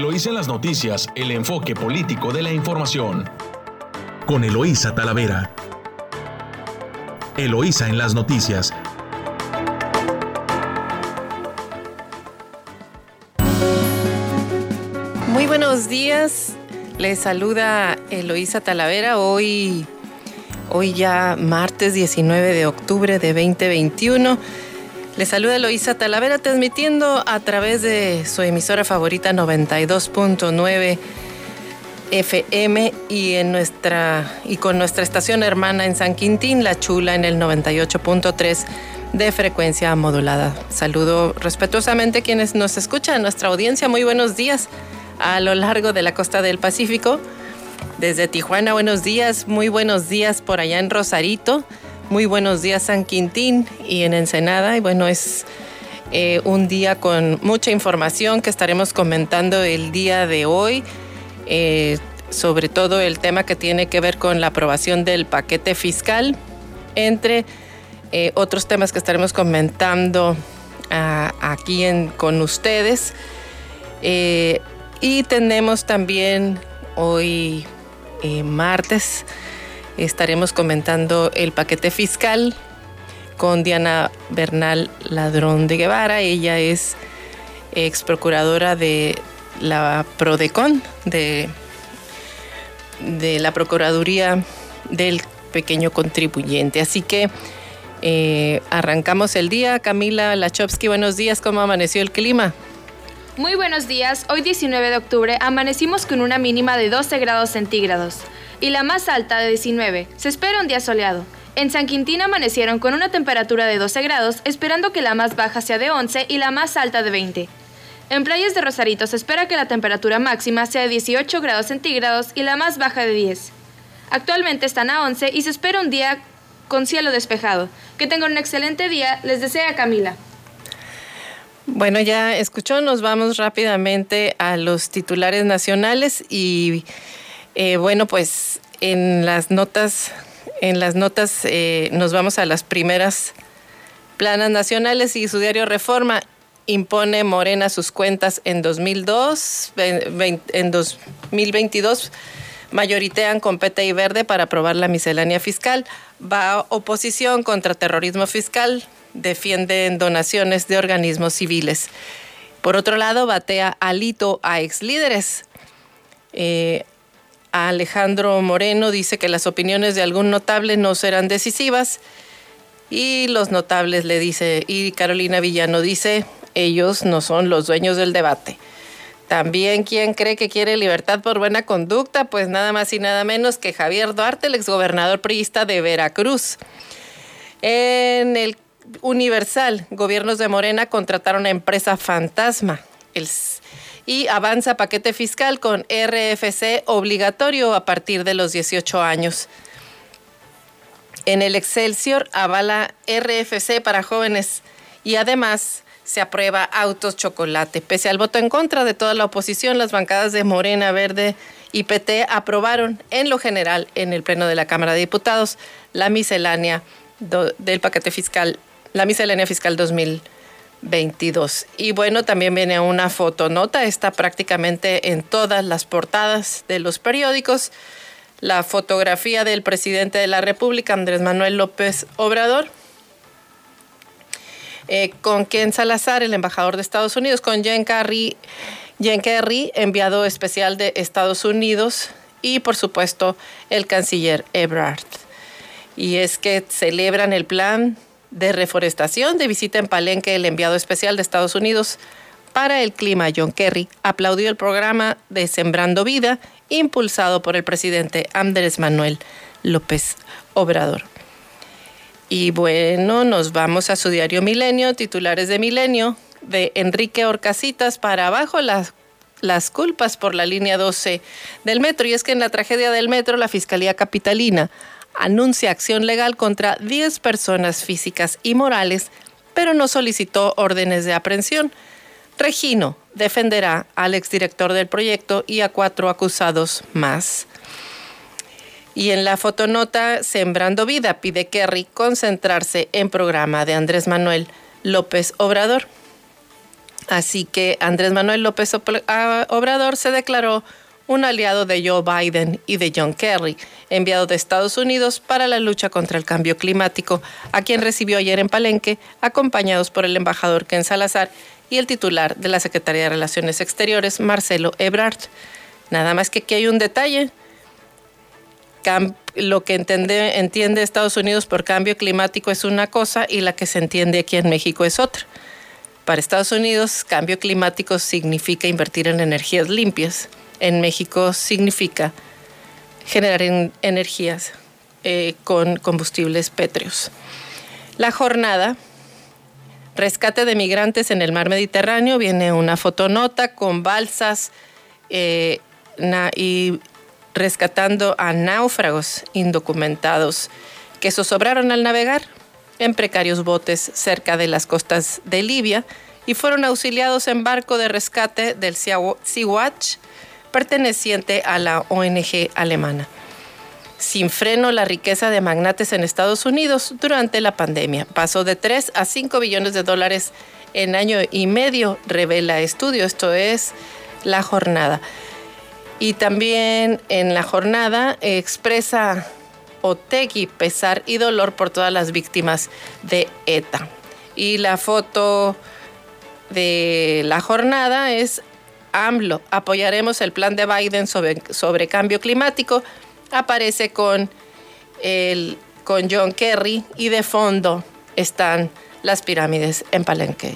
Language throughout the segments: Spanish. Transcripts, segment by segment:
Eloísa en las noticias, el enfoque político de la información. Con Eloísa Talavera. Eloísa en las noticias. Muy buenos días. Les saluda Eloísa Talavera. Hoy, hoy ya martes 19 de octubre de 2021. Les saluda Eloísa Talavera transmitiendo a través de su emisora favorita 92.9 FM y en nuestra y con nuestra estación hermana en San Quintín, La Chula en el 98.3 de frecuencia modulada. Saludo respetuosamente quienes nos escuchan, nuestra audiencia. Muy buenos días a lo largo de la costa del Pacífico. Desde Tijuana, buenos días, muy buenos días por allá en Rosarito. Muy buenos días San Quintín y en Ensenada. Y bueno, es eh, un día con mucha información que estaremos comentando el día de hoy. Eh, sobre todo el tema que tiene que ver con la aprobación del paquete fiscal, entre eh, otros temas que estaremos comentando ah, aquí con ustedes. y tenemos también hoy martes estaremos comentando el paquete fiscal con Diana Bernal Ladrón de Guevara. Ella es ex procuradora de la PRODECON, de, de la Procuraduría del Pequeño Contribuyente. Así que eh, arrancamos el día. Camila Lachowski, buenos días. ¿Cómo amaneció el clima? Muy buenos días. Hoy 19 de octubre amanecimos con una mínima de 12 grados centígrados y la más alta de 19. Se espera un día soleado. En San Quintín amanecieron con una temperatura de 12 grados, esperando que la más baja sea de 11 y la más alta de 20. En playas de Rosarito se espera que la temperatura máxima sea de 18 grados centígrados y la más baja de 10. Actualmente están a 11 y se espera un día con cielo despejado. Que tengan un excelente día, les desea Camila. Bueno, ya escuchó, nos vamos rápidamente a los titulares nacionales y eh, bueno, pues en las notas, en las notas eh, nos vamos a las primeras planas nacionales y su diario Reforma impone Morena sus cuentas en 2002, en 2022 mayoritean con PT y Verde para aprobar la miscelánea fiscal. Va oposición contra terrorismo fiscal, defienden donaciones de organismos civiles. Por otro lado, batea alito a ex líderes. Eh, Alejandro Moreno dice que las opiniones de algún notable no serán decisivas y los notables le dice, y Carolina Villano dice, ellos no son los dueños del debate. También quien cree que quiere libertad por buena conducta, pues nada más y nada menos que Javier Duarte, el exgobernador priista de Veracruz. En el Universal, gobiernos de Morena contrataron a empresa fantasma. El y avanza paquete fiscal con RFC obligatorio a partir de los 18 años. En el Excelsior avala RFC para jóvenes y además se aprueba autos chocolate. Pese al voto en contra de toda la oposición, las bancadas de Morena, Verde y PT aprobaron en lo general en el Pleno de la Cámara de Diputados la miscelánea del paquete fiscal, la miscelánea fiscal 2000. 22. Y bueno, también viene una fotonota, está prácticamente en todas las portadas de los periódicos. La fotografía del presidente de la República, Andrés Manuel López Obrador, eh, con Ken Salazar, el embajador de Estados Unidos, con Jen Kerry, Jen Kerry, enviado especial de Estados Unidos, y por supuesto el canciller Ebrard. Y es que celebran el plan de reforestación de visita en Palenque el enviado especial de Estados Unidos para el clima, John Kerry, aplaudió el programa de Sembrando Vida impulsado por el presidente Andrés Manuel López Obrador. Y bueno, nos vamos a su diario Milenio, titulares de Milenio, de Enrique Orcasitas para abajo las, las culpas por la línea 12 del metro. Y es que en la tragedia del metro, la Fiscalía Capitalina anuncia acción legal contra 10 personas físicas y morales, pero no solicitó órdenes de aprehensión. Regino defenderá al exdirector del proyecto y a cuatro acusados más. Y en la fotonota Sembrando Vida pide Kerry concentrarse en programa de Andrés Manuel López Obrador. Así que Andrés Manuel López ah, Obrador se declaró un aliado de Joe Biden y de John Kerry, enviado de Estados Unidos para la lucha contra el cambio climático, a quien recibió ayer en Palenque, acompañados por el embajador Ken Salazar y el titular de la Secretaría de Relaciones Exteriores, Marcelo Ebrard. Nada más que aquí hay un detalle. lo que entiende, Estados Unidos por cambio climático es una cosa y la que se entiende aquí en México es otra. Para Estados Unidos, cambio climático significa invertir en energías limpias en México significa generar energías eh, con combustibles pétreos. La jornada Rescate de migrantes en el mar Mediterráneo, viene una fotonota con balsas eh, y rescatando a náufragos indocumentados que sobraron al navegar en precarios botes cerca de las costas de Libia y fueron auxiliados en barco de rescate del Sea-Watch perteneciente a la ONG alemana. Sin freno la riqueza de magnates en Estados Unidos durante la pandemia. Pasó de 3 a 5 billones de dólares en año y medio, revela estudio. Esto es la jornada. Y también en la jornada expresa Otegi pesar y dolor por todas las víctimas de ETA. Y la foto de la jornada es AMLO, apoyaremos el plan de Biden sobre, sobre cambio climático, aparece con, el, con John Kerry y de fondo están las pirámides en Palenque.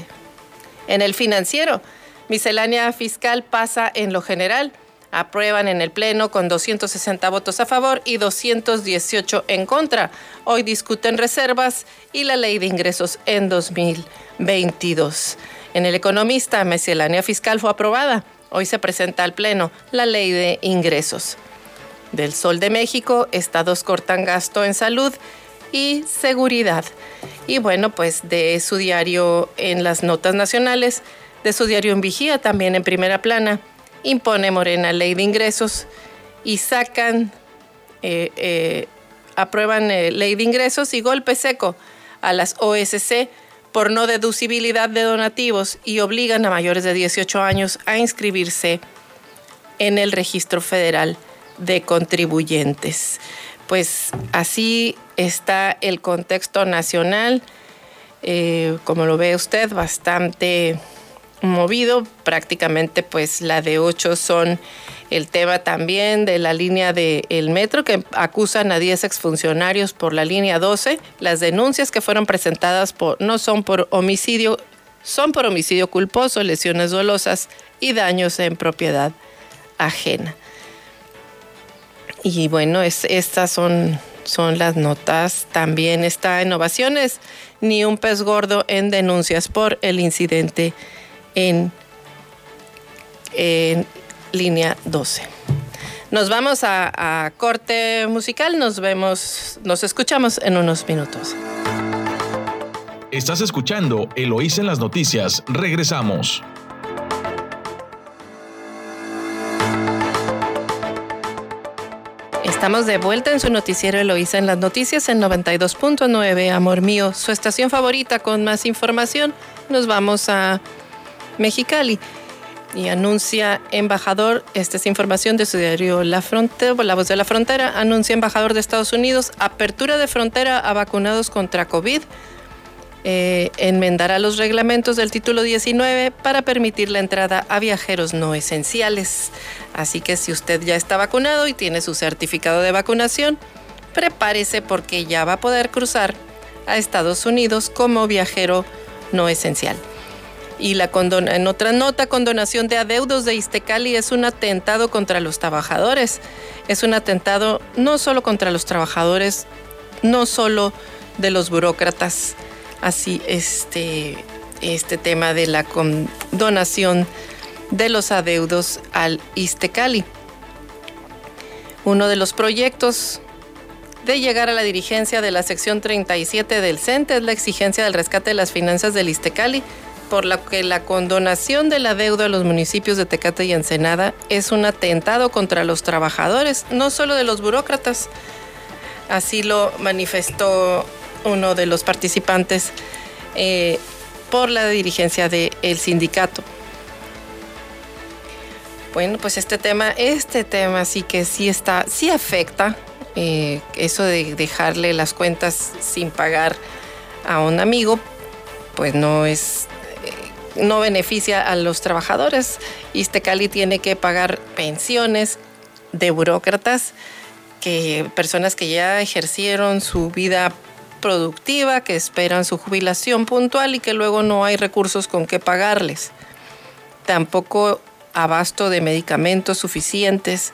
En el financiero, miscelánea fiscal pasa en lo general. Aprueban en el Pleno con 260 votos a favor y 218 en contra. Hoy discuten reservas y la ley de ingresos en 2022. En El Economista, miscelánea fiscal fue aprobada. Hoy se presenta al Pleno la ley de ingresos. Del Sol de México, estados cortan gasto en salud y seguridad. Y bueno, pues de su diario en las notas nacionales, de su diario en Vigía, también en primera plana, impone Morena ley de ingresos y sacan, eh, eh, aprueban eh, ley de ingresos y golpe seco a las OSC por no deducibilidad de donativos y obligan a mayores de 18 años a inscribirse en el registro federal de contribuyentes. Pues así está el contexto nacional, eh, como lo ve usted, bastante movido. Prácticamente pues la de 8 son el tema también de la línea del metro que acusan a 10 exfuncionarios por la línea 12. Las denuncias que fueron presentadas por, no son por homicidio, son por homicidio culposo, lesiones dolosas y daños en propiedad ajena. Y bueno, es, estas son, son las notas. También está innovaciones, ni un pez gordo en denuncias por el incidente en, en línea 12. Nos vamos a, corte musical, nos vemos, nos escuchamos en unos minutos. Estás escuchando Eloís en las noticias, regresamos. Estamos de vuelta en su noticiero Eloísa en las noticias en 92.9, Amor Mío, su estación favorita con más información. Nos vamos a Mexicali y anuncia embajador, esta es información de su diario La Frontera, La Voz de la Frontera, anuncia embajador de Estados Unidos, apertura de frontera a vacunados contra COVID, eh, enmendará los reglamentos del título 19 para permitir la entrada a viajeros no esenciales. Así que si usted ya está vacunado y tiene su certificado de vacunación, prepárese porque ya va a poder cruzar a Estados Unidos como viajero no esencial. Y la en otra nota, condonación de adeudos de Istecali es un atentado contra los trabajadores. Es un atentado no solo contra los trabajadores, no solo de los burócratas. Así, este, este tema de la condonación de los adeudos al Istecali. Uno de los proyectos de llegar a la dirigencia de la sección 37 del CENTE es la exigencia del rescate de las finanzas del Istecali por lo que la condonación de la deuda a los municipios de Tecate y Ensenada es un atentado contra los trabajadores, no solo de los burócratas. Así lo manifestó uno de los participantes eh, por la dirigencia del sindicato. Bueno, pues este tema, este tema sí que sí está, sí afecta eh, eso de dejarle las cuentas sin pagar a un amigo, pues no es, no beneficia a los trabajadores. Istecali tiene que pagar pensiones de burócratas, que personas que ya ejercieron su vida productiva, que esperan su jubilación puntual y que luego no hay recursos con qué pagarles. Tampoco abasto de medicamentos suficientes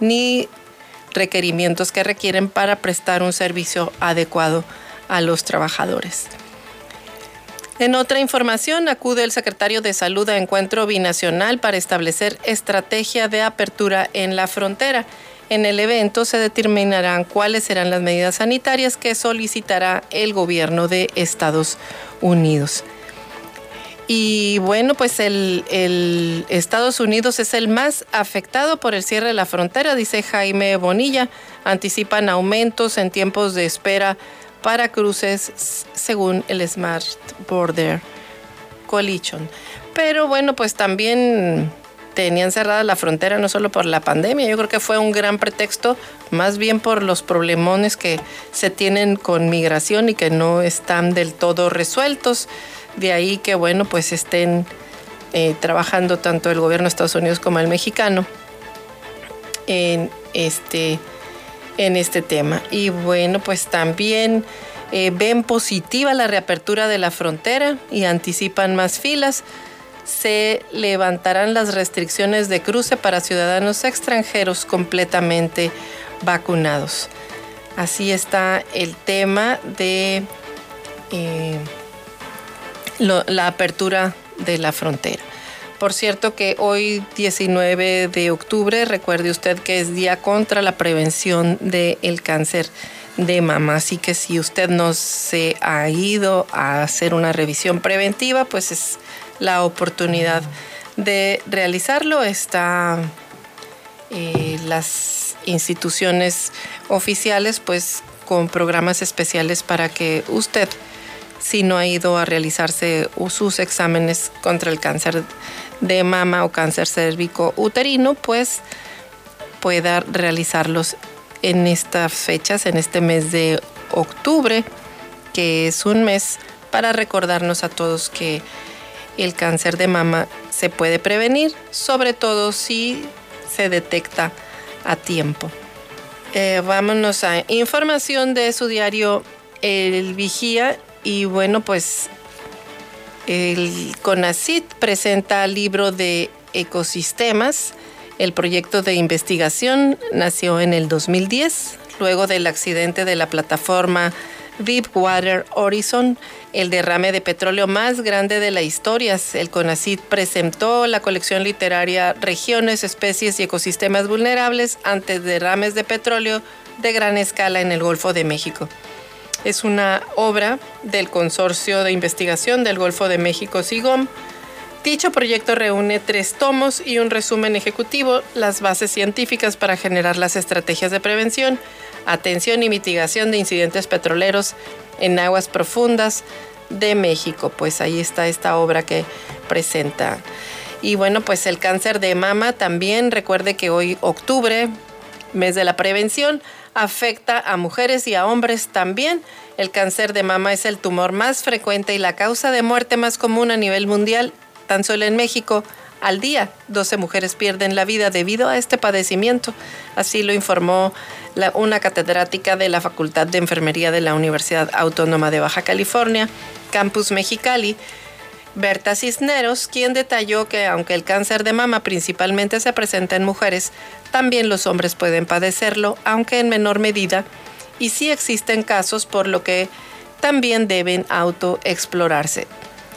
ni requerimientos que requieren para prestar un servicio adecuado a los trabajadores. En otra información, acude el secretario de Salud a encuentro binacional para establecer estrategia de apertura en la frontera. En el evento se determinarán cuáles serán las medidas sanitarias que solicitará el gobierno de Estados Unidos. Y bueno, pues el, Estados Unidos es el más afectado por el cierre de la frontera, dice Jaime Bonilla. Anticipan aumentos en tiempos de espera para cruces según el Smart Border Coalition. Pero bueno, pues también tenían cerrada la frontera no solo por la pandemia, yo creo que fue un gran pretexto, más bien por los problemones que se tienen con migración y que no están del todo resueltos. De ahí que, bueno, pues estén eh, trabajando tanto el gobierno de Estados Unidos como el mexicano en este, en este tema. Y bueno, pues también eh, ven positiva la reapertura de la frontera y anticipan más filas. Se levantarán las restricciones de cruce para ciudadanos extranjeros completamente vacunados. Así está el tema de... Eh, la apertura de la frontera. Por cierto que hoy 19 de octubre, recuerde usted que es Día contra la Prevención del Cáncer de Mama. Así que si usted no se ha ido a hacer una revisión preventiva, pues es la oportunidad de realizarlo. Está eh, las instituciones oficiales pues con programas especiales para que usted si no ha ido a realizarse sus exámenes contra el cáncer de mama o cáncer cérvico uterino, pues pueda realizarlos en estas fechas, en este mes de octubre, que es un mes para recordarnos a todos que el cáncer de mama se puede prevenir, sobre todo si se detecta a tiempo. Eh, vámonos a información de su diario El Vigía y bueno, pues el CONACIT presenta el libro de ecosistemas. El proyecto de investigación nació en el 2010, luego del accidente de la plataforma Deepwater Horizon, el derrame de petróleo más grande de la historia. El CONACIT presentó la colección literaria Regiones, especies y ecosistemas vulnerables ante derrames de petróleo de gran escala en el Golfo de México. Es una obra del Consorcio de Investigación del Golfo de México, SIGOM. Dicho proyecto reúne tres tomos y un resumen ejecutivo, las bases científicas para generar las estrategias de prevención, atención y mitigación de incidentes petroleros en aguas profundas de México. Pues ahí está esta obra que presenta. Y bueno, pues el cáncer de mama también, recuerde que hoy octubre, mes de la prevención, afecta a mujeres y a hombres también. El cáncer de mama es el tumor más frecuente y la causa de muerte más común a nivel mundial. Tan solo en México, al día, 12 mujeres pierden la vida debido a este padecimiento. Así lo informó una catedrática de la Facultad de Enfermería de la Universidad Autónoma de Baja California, Campus Mexicali, Berta Cisneros, quien detalló que aunque el cáncer de mama principalmente se presenta en mujeres, también los hombres pueden padecerlo, aunque en menor medida, y sí existen casos por lo que también deben autoexplorarse.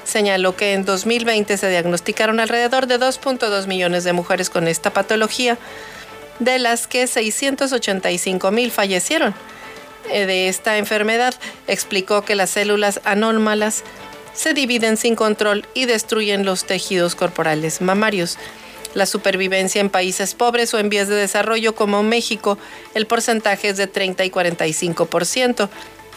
Señaló que en 2020 se diagnosticaron alrededor de 2.2 millones de mujeres con esta patología, de las que 685 mil fallecieron. Eh, de esta enfermedad explicó que las células anómalas se dividen sin control y destruyen los tejidos corporales mamarios. La supervivencia en países pobres o en vías de desarrollo como México, el porcentaje es de 30 y 45%.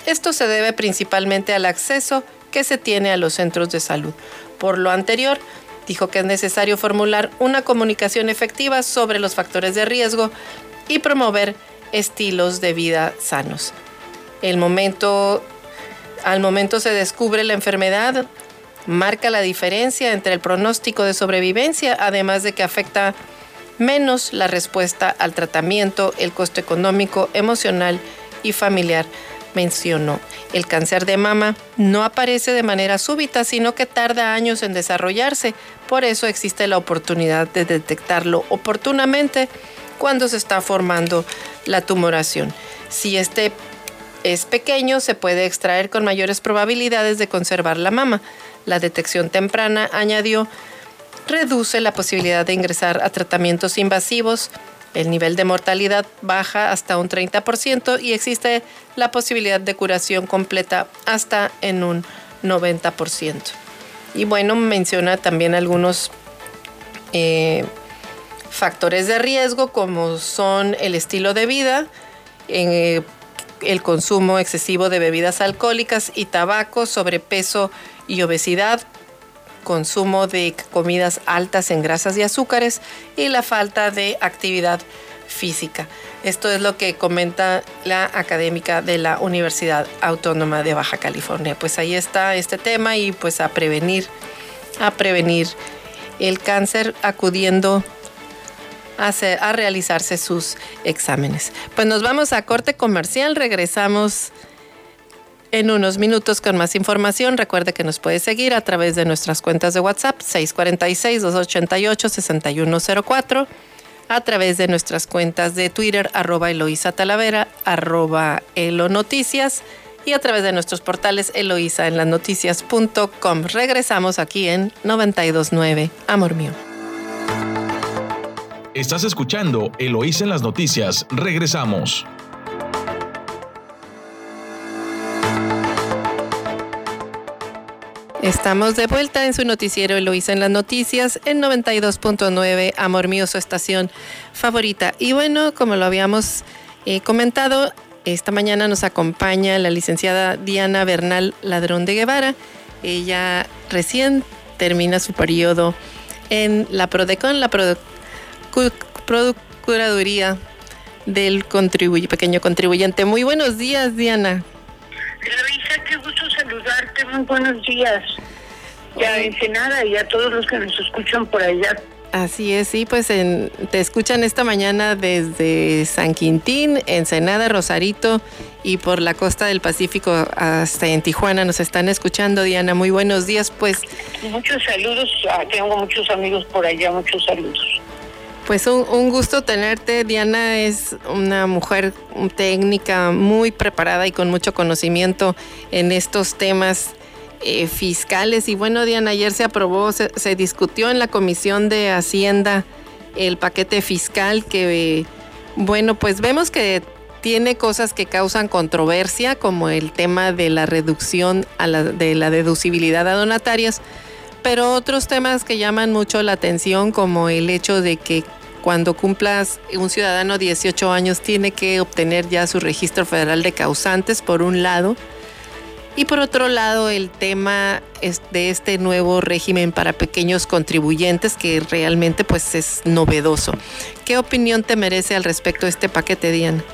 Esto se debe principalmente al acceso que se tiene a los centros de salud. Por lo anterior, dijo que es necesario formular una comunicación efectiva sobre los factores de riesgo y promover estilos de vida sanos. El momento, al momento se descubre la enfermedad, marca la diferencia entre el pronóstico de sobrevivencia, además de que afecta menos la respuesta al tratamiento, el costo económico, emocional y familiar, mencionó. El cáncer de mama no aparece de manera súbita, sino que tarda años en desarrollarse. Por eso existe la oportunidad de detectarlo oportunamente cuando se está formando la tumoración. Si este es pequeño, se puede extraer con mayores probabilidades de conservar la mama. La detección temprana, añadió, reduce la posibilidad de ingresar a tratamientos invasivos, el nivel de mortalidad baja hasta un 30% y existe la posibilidad de curación completa hasta en un 90%. Y bueno, menciona también algunos eh, factores de riesgo como son el estilo de vida, eh, el consumo excesivo de bebidas alcohólicas y tabaco, sobrepeso y obesidad, consumo de comidas altas en grasas y azúcares y la falta de actividad física. Esto es lo que comenta la académica de la Universidad Autónoma de Baja California. Pues ahí está este tema y pues a prevenir, a prevenir el cáncer acudiendo a, a realizarse sus exámenes. Pues nos vamos a corte comercial, regresamos en unos minutos con más información. Recuerde que nos puede seguir a través de nuestras cuentas de WhatsApp 646-288-6104, a través de nuestras cuentas de Twitter arroba Eloisa Talavera, arroba Elo Noticias y a través de nuestros portales Eloisa en las noticias.com. Regresamos aquí en 929, Amor Mío. Estás escuchando Eloísa en las noticias. Regresamos. Estamos de vuelta en su noticiero Eloísa en las noticias en 92.9 Amor Mío, su estación favorita. Y bueno, como lo habíamos eh, comentado, esta mañana nos acompaña la licenciada Diana Bernal Ladrón de Guevara. Ella recién termina su periodo en la PRODECON, la Procuraduría del pequeño contribuyente. Muy buenos días, Diana. Eloisa, qué gusto saludarte, muy buenos días. Ya Ensenada y a todos los que nos escuchan por allá. Así es, sí, pues te escuchan esta mañana desde San Quintín, Ensenada, Rosarito y por la costa del Pacífico hasta en Tijuana nos están escuchando. Diana, muy buenos días, pues. Muchos saludos, ah, tengo muchos amigos por allá, muchos saludos. Pues un, gusto tenerte. Diana es una mujer técnica muy preparada y con mucho conocimiento en estos temas eh, fiscales. Y bueno, Diana, ayer se aprobó, se, discutió en la Comisión de Hacienda el paquete fiscal que, bueno, pues vemos que tiene cosas que causan controversia, como el tema de la reducción a la, de la deducibilidad a donatarias pero otros temas que llaman mucho la atención, como el hecho de que cuando cumplas un ciudadano 18 años tiene que obtener ya su registro federal de causantes, por un lado. Y por otro lado, el tema de este nuevo régimen para pequeños contribuyentes que realmente pues es novedoso. ¿Qué opinión te merece al respecto de este paquete, Diana?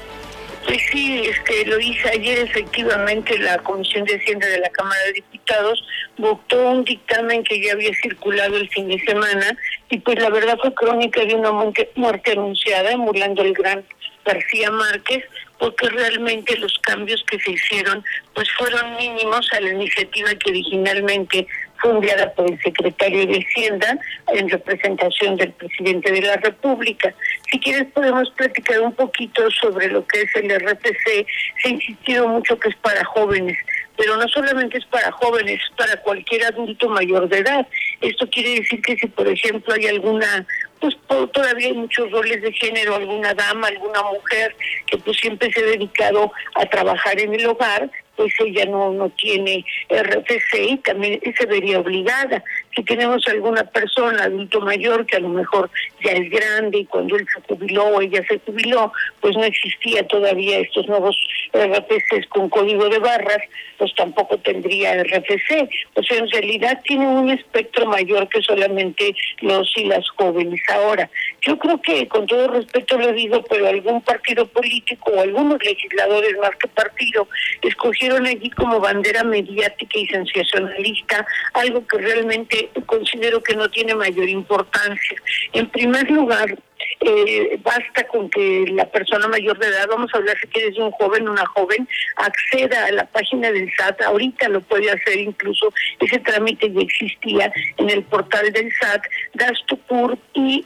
Pues sí, este, lo hice ayer efectivamente la Comisión de Hacienda de la Cámara de Diputados votó un dictamen que ya había circulado el fin de semana y pues la verdad fue crónica de una muerte anunciada emulando el gran García Márquez porque realmente los cambios que se hicieron pues fueron mínimos a la iniciativa que originalmente fue enviada por el secretario de Hacienda en representación del presidente de la República. Si quieres podemos platicar un poquito sobre lo que es el RPC. Se ha insistido mucho que es para jóvenes, pero no solamente es para jóvenes, es para cualquier adulto mayor de edad. Esto quiere decir que si, por ejemplo, hay alguna, pues todavía hay muchos roles de género, alguna dama, alguna mujer que pues siempre se ha dedicado a trabajar en el hogar, pues ella no, no tiene RFC y también se vería obligada. Si tenemos alguna persona, adulto mayor, que a lo mejor ya es grande y cuando él se jubiló o ella se jubiló, pues no existía todavía estos nuevos RFCs con código de barras, pues tampoco tendría RFC. O sea, en realidad tiene un espectro mayor que solamente los y las jóvenes. Ahora, yo creo que, con todo respeto lo digo, pero algún partido político o algunos legisladores más que partido escogieron allí como bandera mediática y sensacionalista algo que realmente considero que no tiene mayor importancia. En primer lugar, eh, basta con que la persona mayor de edad, vamos a hablar si quieres de un joven, una joven, acceda a la página del SAT, ahorita lo puede hacer incluso, ese trámite ya existía en el portal del SAT, das tu CUR y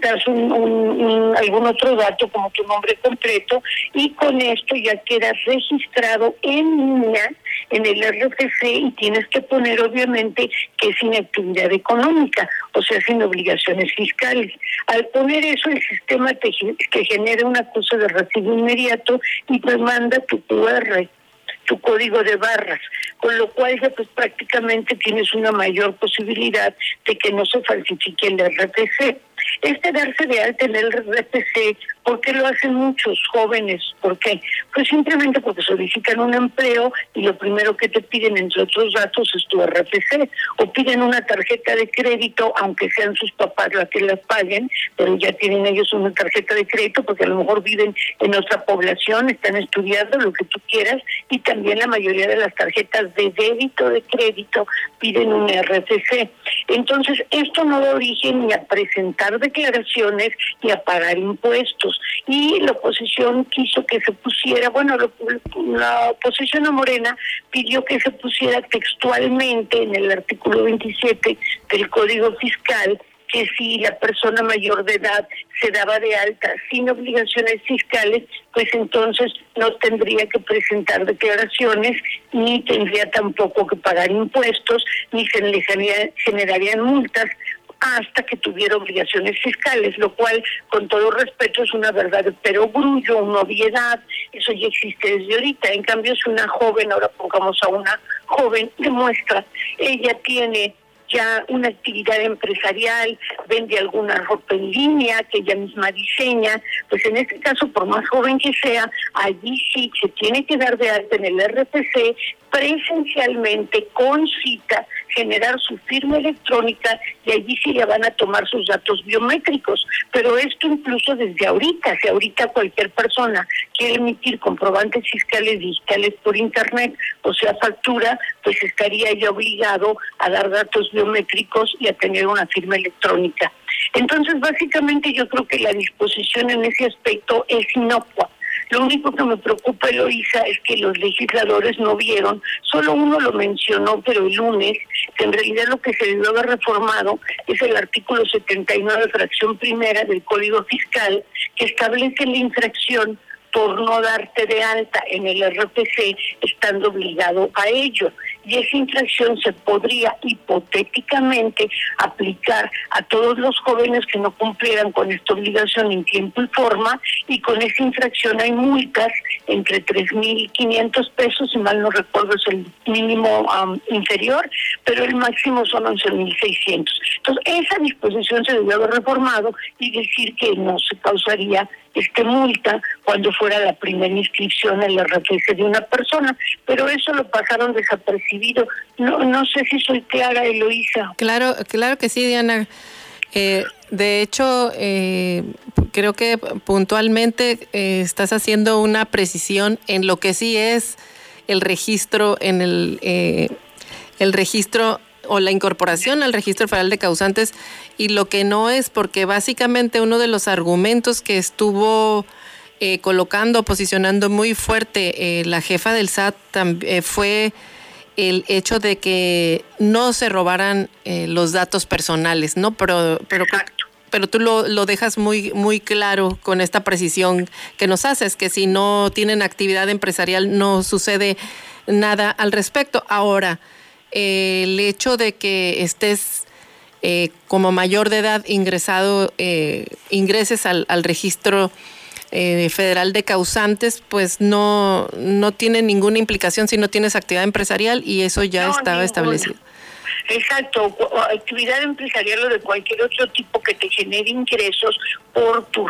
das un, algún otro dato como tu nombre completo y con esto ya quedas registrado en línea en el RFC y tienes que poner obviamente que es inactividad económica, o sea, sin obligaciones fiscales. Al poner eso, el sistema te, genera una cosa de recibo inmediato y te manda tu QR tu código de barras, con lo cual ya pues prácticamente tienes una mayor posibilidad de que no se falsifique el RFC. Este darse de alta en el RPC, ¿por qué lo hacen muchos jóvenes? ¿Por qué? Pues simplemente porque solicitan un empleo y lo primero que te piden, entre otros datos, es tu RPC. O piden una tarjeta de crédito, aunque sean sus papás las que las paguen, pero ya tienen ellos una tarjeta de crédito porque a lo mejor viven en otra población, están estudiando lo que tú quieras y también la mayoría de las tarjetas de débito, de crédito, piden un RPC. Entonces, esto no da origen ni a presentar declaraciones y a pagar impuestos. Y la oposición quiso que se pusiera, bueno, la oposición a Morena pidió que se pusiera textualmente en el artículo 27 del Código Fiscal que si la persona mayor de edad se daba de alta sin obligaciones fiscales, pues entonces no tendría que presentar declaraciones, ni tendría tampoco que pagar impuestos, ni se le generarían multas hasta que tuviera obligaciones fiscales, lo cual, con todo respeto, es una verdad, pero grullo, una obviedad, eso ya existe desde ahorita. En cambio, si una joven, ahora pongamos a una joven, demuestra, ella tiene ya una actividad empresarial, vende alguna ropa en línea que ella misma diseña, pues en este caso, por más joven que sea, allí sí se tiene que dar de alta en el RPC presencialmente con cita generar su firma electrónica y allí sí le van a tomar sus datos biométricos. Pero esto incluso desde ahorita, si ahorita cualquier persona quiere emitir comprobantes fiscales digitales por Internet, o sea, factura, pues estaría ya obligado a dar datos biométricos y a tener una firma electrónica. Entonces, básicamente yo creo que la disposición en ese aspecto es inocua. Lo único que me preocupa, Eloisa, es que los legisladores no vieron, solo uno lo mencionó, pero el lunes, que en realidad lo que se debió haber reformado es el artículo 79, fracción primera del Código Fiscal, que establece la infracción por no darte de alta en el RPC estando obligado a ello y esa infracción se podría hipotéticamente aplicar a todos los jóvenes que no cumplieran con esta obligación en tiempo y forma y con esa infracción hay multas entre 3.500 pesos, si mal no recuerdo es el mínimo inferior, pero el máximo son 11.600. Entonces, esa disposición se debió haber reformado y decir que no se causaría este multa cuando fuera la primera inscripción en la RFC de una persona, pero eso lo pasaron desapercibido. No, no sé si soy clara, Eloísa. Claro, claro que sí, Diana. Eh, de hecho, eh, creo que puntualmente eh, estás haciendo una precisión en lo que sí es el registro en el el registro o la incorporación al registro federal de causantes y lo que no es, porque básicamente uno de los argumentos que estuvo eh, colocando, posicionando muy fuerte eh, la jefa del SAT eh, fue el hecho de que no se robaran los datos personales, ¿no? Pero, pero, pero tú lo, lo, dejas muy, muy claro con esta precisión que nos haces, que si no tienen actividad empresarial no sucede nada al respecto. Ahora, el hecho de que estés eh, como mayor de edad ingresado, eh, ingreses al, registro eh, federal de causantes, pues no, no tiene ninguna implicación si no tienes actividad empresarial y eso ya estaba establecido. Exacto, actividad empresarial o de cualquier otro tipo que te genere ingresos por tu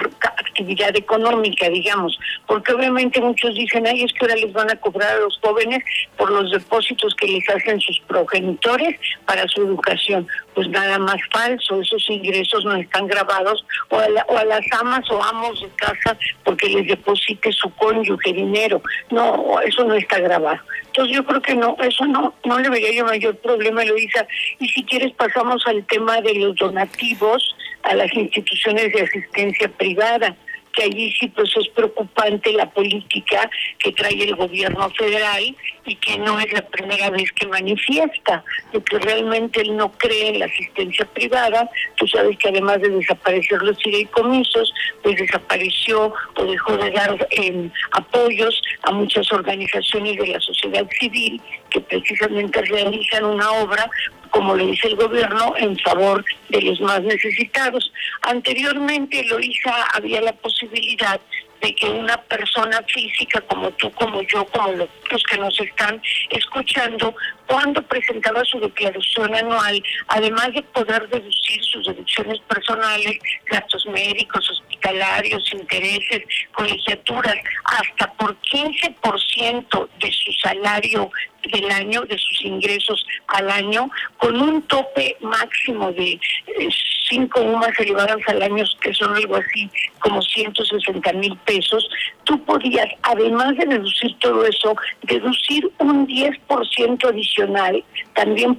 actividad económica, digamos, porque obviamente muchos dicen, ay, es que ahora les van a cobrar a los jóvenes por los depósitos que les hacen sus progenitores para su educación. Pues nada más falso, esos ingresos no están grabados o a, o a las amas o amos de casa porque les deposite su cónyuge dinero. No, eso no está grabado. Entonces yo creo que no, eso no, no le vería yo mayor problema, Eloisa. Y si quieres pasamos al tema de los donativos a las instituciones de asistencia privada que allí sí pues es preocupante la política que trae el gobierno federal y que no es la primera vez que manifiesta, de que realmente él no cree en la asistencia privada. Tú sabes que además de desaparecer los fideicomisos, pues desapareció o dejó de dar em, apoyos a muchas organizaciones de la sociedad civil que precisamente realizan una obra como le dice el gobierno, en favor de los más necesitados. Anteriormente, Loisa, había la posibilidad de que una persona física como tú, como yo, como los que nos están escuchando, cuando presentaba su declaración anual, además de poder deducir sus deducciones personales, gastos médicos, hospitalarios, intereses, colegiaturas, hasta por 15% de su salario del año, de sus ingresos al año, con un tope máximo de eh, cinco UMAS elevadas al año, que son algo así como 160 mil pesos, tú podías, además de deducir todo eso, deducir un 10% adicional, también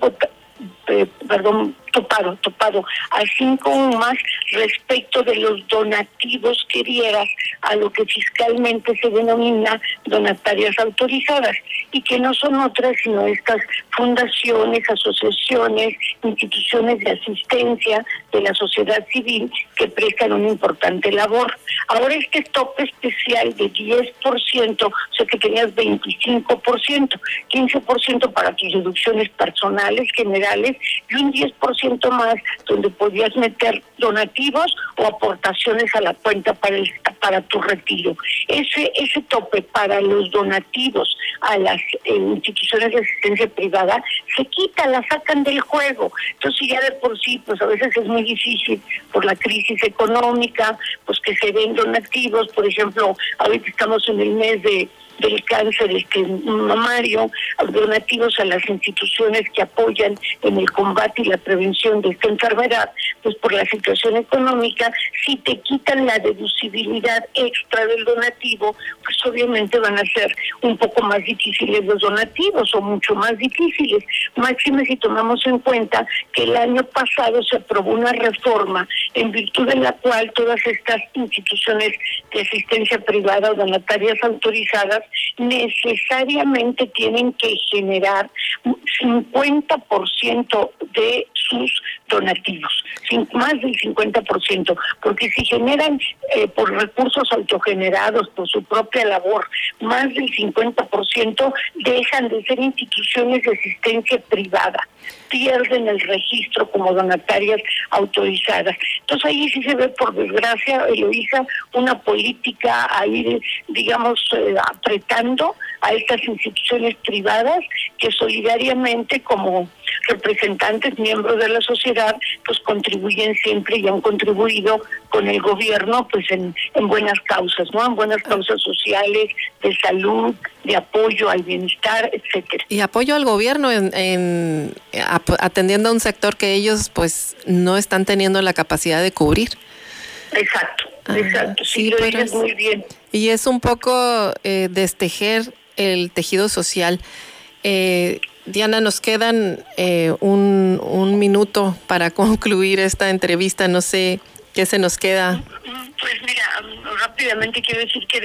eh, perdón, topado, topado a cinco más respecto de los donativos que dieras a lo que fiscalmente se denomina donatarias autorizadas y que no son otras sino estas fundaciones, asociaciones, instituciones de asistencia de la sociedad civil que prestan una importante labor. Ahora este tope especial de 10%, o sea que tenías 25%, 15% para tus deducciones personales generales y un 10% más donde podías meter donativos o aportaciones a la cuenta para para tu retiro. Ese ese tope para los donativos a las eh, instituciones de asistencia privada se quita, la sacan del juego. Entonces ya de por sí, pues a veces es muy difícil por la crisis económica, pues que se den donativos, por ejemplo, ahorita estamos en el mes de del cáncer este mamario, donativos a las instituciones que apoyan en el combate y la prevención de esta enfermedad, pues por la situación económica, si te quitan la deducibilidad extra del donativo, pues obviamente van a ser un poco más difíciles los donativos o mucho más difíciles. Máxime si tomamos en cuenta que el año pasado se aprobó una reforma en virtud de la cual todas estas instituciones de asistencia privada o donatarias autorizadas necesariamente tienen que generar 50% de sus donativos, más del 50%, porque si generan eh, por recursos autogenerados, por su propia labor, más del 50%, dejan de ser instituciones de asistencia privada, pierden el registro como donatarias autorizadas. Entonces ahí sí se ve, por desgracia, Eloisa, una política ahí, digamos, eh, apretando a estas instituciones privadas que solidariamente como representantes, miembros de la sociedad, pues contribuyen siempre y han contribuido con el gobierno pues en, en buenas causas, ¿no? En buenas causas sociales, de salud, de apoyo al bienestar, etcétera. Y apoyo al gobierno en, en atendiendo a un sector que ellos pues no están teniendo la capacidad de cubrir. Exacto, exacto, sí, lo dices muy bien. Y es un poco eh, destejer el tejido social. Eh, Diana, nos quedan eh, un, un, minuto para concluir esta entrevista. No sé qué se nos queda. Pues mira, rápidamente quiero decir que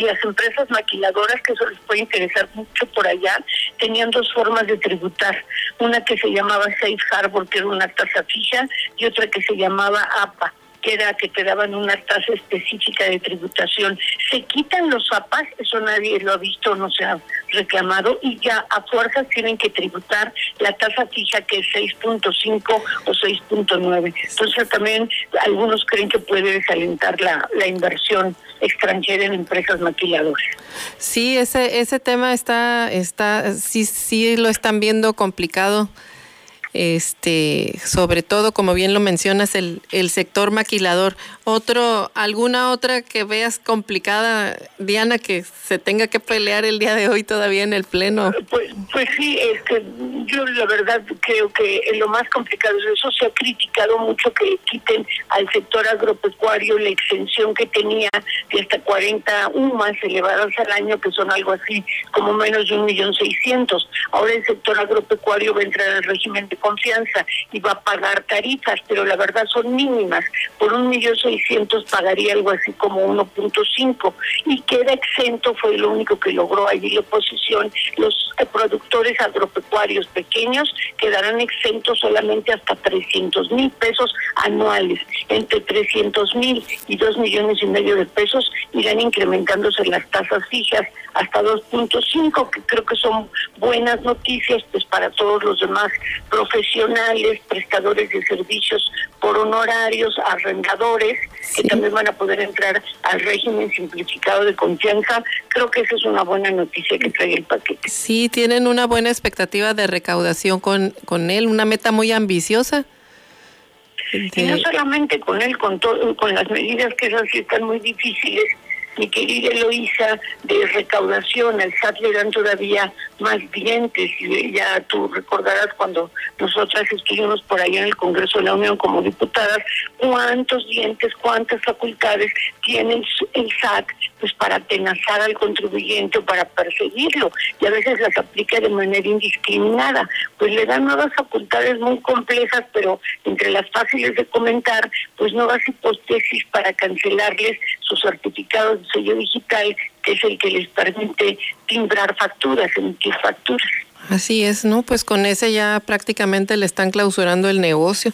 las empresas maquiladoras, que eso les puede interesar mucho por allá, tenían dos formas de tributar. Una que se llamaba Safe Harbor, que era una tasa fija, y otra que se llamaba APA que era que te daban una tasa específica de tributación. Se quitan los APAS, eso nadie lo ha visto, no se ha reclamado, y ya a fuerzas tienen que tributar la tasa fija que es 6.5 o 6.9. Entonces también algunos creen que puede desalentar la, la inversión extranjera en empresas maquiladoras. Sí, ese ese tema está está sí sí lo están viendo complicado este, sobre todo, como bien lo mencionas, el, el sector maquilador. Otro, ¿Alguna otra que veas complicada, Diana, que se tenga que pelear el día de hoy todavía en el Pleno? Pues, pues sí, es que yo la verdad creo que lo más complicado es eso. Se ha criticado mucho que quiten al sector agropecuario la exención que tenía de hasta 40 UMAS elevadas al año, que son algo así como menos de un millón seiscientos. Ahora el sector agropecuario va a entrar al régimen de confianza y va a pagar tarifas, pero la verdad son mínimas. Por un millón seiscientos pagaría algo así como 1.5 y queda exento, fue lo único que logró allí la oposición. Los productores agropecuarios pequeños quedarán exentos solamente hasta 300 mil pesos anuales. Entre 300 mil y 2 millones y medio de pesos irán incrementándose las tasas fijas hasta 2.5, que creo que son buenas noticias pues para todos los demás profesionales, prestadores de servicios por honorarios, arrendadores, que también van a poder entrar al régimen simplificado de confianza. Creo que esa es una buena noticia que trae el paquete. Sí, tienen una buena expectativa de recaudación con, con él, una meta muy ambiciosa. Y no solamente con él, con, todo, con las medidas que esas sí están muy difíciles, mi querida Eloísa, de recaudación, el SAT le dan todavía más dientes. Y ya tú recordarás cuando nosotras estuvimos por allá en el Congreso de la Unión como diputadas, cuántos dientes, cuántas facultades tiene el SAT pues para atenazar al contribuyente o para perseguirlo. Y a veces las aplica de manera indiscriminada. Pues le dan nuevas facultades muy complejas, pero entre las fáciles de comentar, pues nuevas hipótesis para cancelarles sus certificados de sello digital, que es el que les permite timbrar facturas, emitir facturas. Así es, ¿no? Pues con ese ya prácticamente le están clausurando el negocio.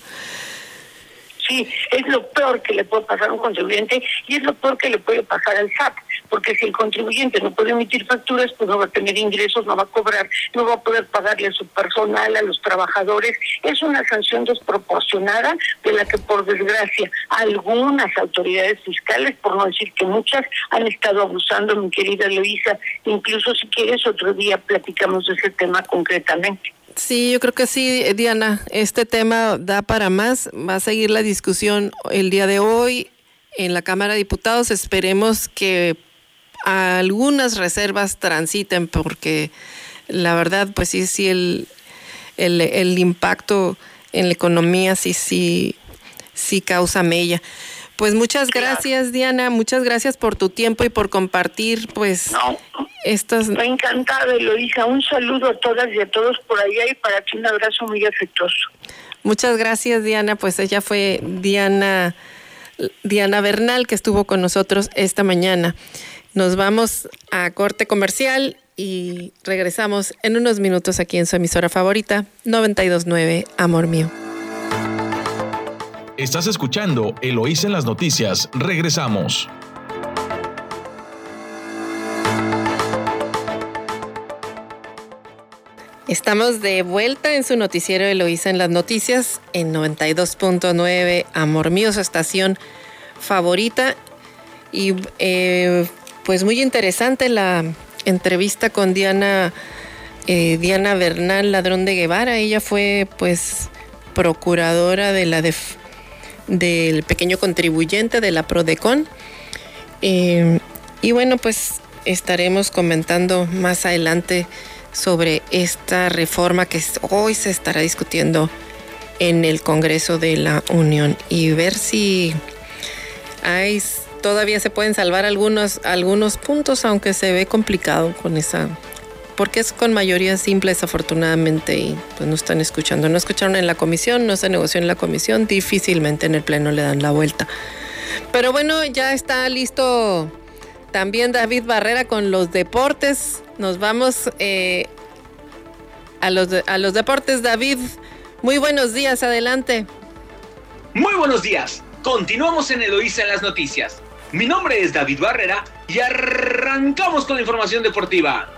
Sí, es lo peor que le puede pasar a un contribuyente y es lo peor que le puede pasar al SAT, porque si el contribuyente no puede emitir facturas, pues no va a tener ingresos, no va a cobrar, no va a poder pagarle a su personal, a los trabajadores. Es una sanción desproporcionada de la que, por desgracia, algunas autoridades fiscales, por no decir que muchas, han estado abusando, mi querida Luisa. Incluso si quieres, otro día platicamos de ese tema concretamente. Sí, yo creo que sí, Diana. Este tema da para más. Va a seguir la discusión el día de hoy en la Cámara de Diputados. Esperemos que algunas reservas transiten porque la verdad, pues sí, sí, el, el, impacto en la economía sí, sí, sí causa mella. Pues muchas gracias, Diana. Muchas gracias por tu tiempo y por compartir, pues, estas... Me encantado, Eloisa. Un saludo a todas y a todos por allá y para ti un abrazo muy afectuoso. Muchas gracias, Diana. Pues ella fue Diana, Diana Bernal, que estuvo con nosotros esta mañana. Nos vamos a corte comercial y regresamos en unos minutos aquí en su emisora favorita, 929 Amor Mío. Estás escuchando Eloís en las noticias. Regresamos. Estamos de vuelta en su noticiero Eloísa en las noticias en 92.9 Amor Mío, su estación favorita. Y eh, pues muy interesante la entrevista con Diana, eh, Diana Bernal Ladrón de Guevara. Ella fue pues procuradora de la del pequeño contribuyente de la Prodecon. Eh, y bueno, pues estaremos comentando más adelante sobre esta reforma que hoy se estará discutiendo en el Congreso de la Unión y ver si todavía se pueden salvar algunos, algunos puntos, aunque se ve complicado con esa, porque es con mayoría simple desafortunadamente y pues no están escuchando. No escucharon en la comisión, no se negoció en la comisión, difícilmente en el Pleno le dan la vuelta. Pero bueno, ya está listo también David Barrera con los deportes. Nos vamos eh, a, los, a los deportes, David. Muy buenos días, adelante. Muy buenos días. Continuamos en Eloísa en las noticias. Mi nombre es David Barrera y arrancamos con la información deportiva.